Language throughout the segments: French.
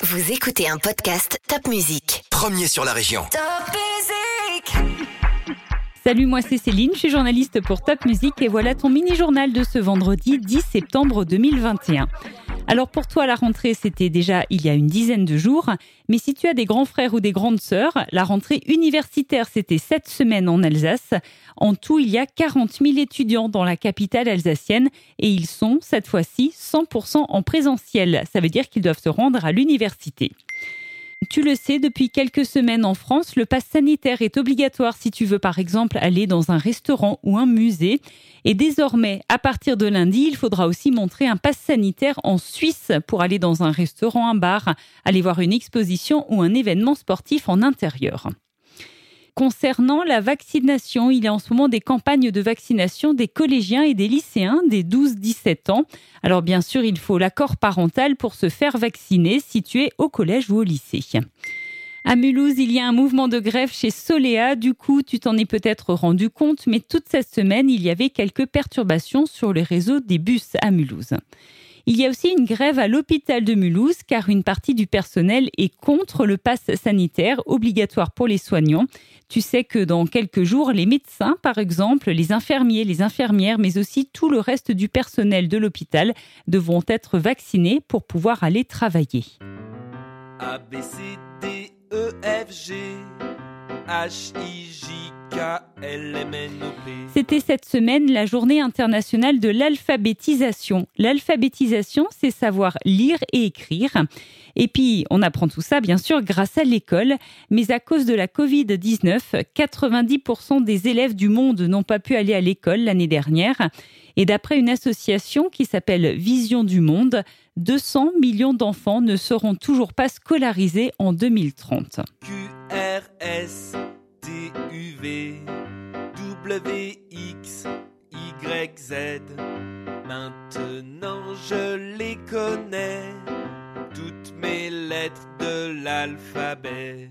Vous écoutez un podcast Top Music. Premier sur la région. Top Music Salut, moi c'est Céline, je suis journaliste pour Top Music et voilà ton mini-journal de ce vendredi 10 septembre 2021. Alors pour toi, la rentrée, c'était déjà il y a une dizaine de jours. Mais si tu as des grands frères ou des grandes sœurs, la rentrée universitaire, c'était cette semaine en Alsace. En tout, il y a 40 000 étudiants dans la capitale alsacienne et ils sont, cette fois-ci, 100% en présentiel. Ça veut dire qu'ils doivent se rendre à l'université. Tu le sais, depuis quelques semaines en France, le pass sanitaire est obligatoire si tu veux par exemple aller dans un restaurant ou un musée. Et désormais, à partir de lundi, il faudra aussi montrer un pass sanitaire en Suisse pour aller dans un restaurant, un bar, aller voir une exposition ou un événement sportif en intérieur. Concernant la vaccination, il y a en ce moment des campagnes de vaccination des collégiens et des lycéens des 12-17 ans. Alors bien sûr, il faut l'accord parental pour se faire vacciner si tu es au collège ou au lycée. À Mulhouse, il y a un mouvement de grève chez Solea. Du coup, tu t'en es peut-être rendu compte, mais toute cette semaine, il y avait quelques perturbations sur le réseau des bus à Mulhouse. Il y a aussi une grève à l'hôpital de Mulhouse car une partie du personnel est contre le pass sanitaire obligatoire pour les soignants. Tu sais que dans quelques jours, les médecins, par exemple, les infirmiers, les infirmières, mais aussi tout le reste du personnel de l'hôpital devront être vaccinés pour pouvoir aller travailler. A, B, E. C'était cette semaine la journée internationale de l'alphabétisation. L'alphabétisation, c'est savoir lire et écrire. Et puis, on apprend tout ça, bien sûr, grâce à l'école. Mais à cause de la Covid-19, 90% des élèves du monde n'ont pas pu aller à l'école l'année dernière. Et d'après une association qui s'appelle Vision du Monde, 200 millions d'enfants ne seront toujours pas scolarisés en 2030. Q, W, X, Y, Z. Maintenant je les connais, toutes mes lettres de l'alphabet.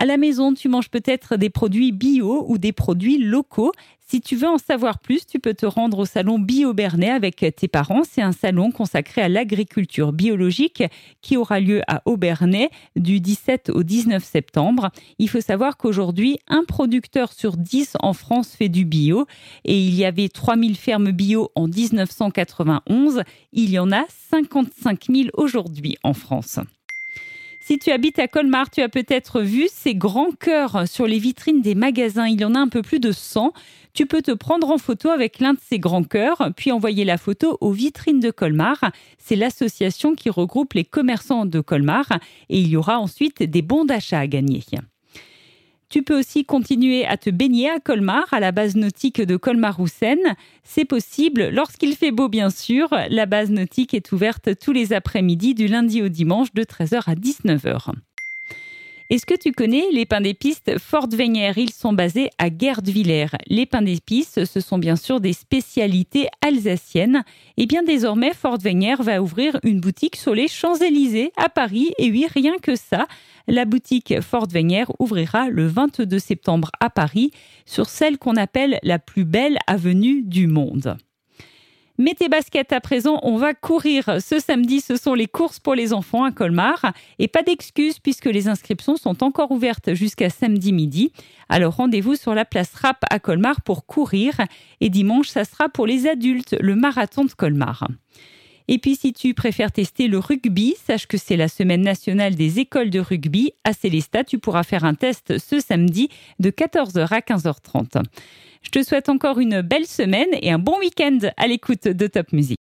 À la maison, tu manges peut-être des produits bio ou des produits locaux. Si tu veux en savoir plus, tu peux te rendre au salon Bio Bernet avec tes parents. C'est un salon consacré à l'agriculture biologique qui aura lieu à Aubernais du 17 au 19 septembre. Il faut savoir qu'aujourd'hui, un producteur sur 10 en France fait du bio et il y avait 3000 fermes bio en 1991. Il y en a 55 000 aujourd'hui en France. Si tu habites à Colmar, tu as peut-être vu ces grands cœurs sur les vitrines des magasins. Il y en a un peu plus de 100. Tu peux te prendre en photo avec l'un de ces grands cœurs, puis envoyer la photo aux vitrines de Colmar. C'est l'association qui regroupe les commerçants de Colmar et il y aura ensuite des bons d'achat à gagner. Tu peux aussi continuer à te baigner à Colmar, à la base nautique de Colmar-Roussen. C'est possible lorsqu'il fait beau, bien sûr. La base nautique est ouverte tous les après-midi du lundi au dimanche de 13h à 19h. Est-ce que tu connais les pains d'épices Fort Wenger? Ils sont basés à Gerdwiller. Les pains d'épices, ce sont bien sûr des spécialités alsaciennes. Et bien désormais, Fort Wenger va ouvrir une boutique sur les Champs-Élysées à Paris. Et oui, rien que ça. La boutique Fort Wenger ouvrira le 22 septembre à Paris sur celle qu'on appelle la plus belle avenue du monde. Mets tes baskets à présent, on va courir. Ce samedi, ce sont les courses pour les enfants à Colmar. Et pas d'excuses puisque les inscriptions sont encore ouvertes jusqu'à samedi midi. Alors rendez-vous sur la place Rap à Colmar pour courir. Et dimanche, ça sera pour les adultes, le marathon de Colmar. Et puis si tu préfères tester le rugby, sache que c'est la semaine nationale des écoles de rugby. À Célestat, tu pourras faire un test ce samedi de 14h à 15h30. Je te souhaite encore une belle semaine et un bon week-end à l'écoute de Top Music.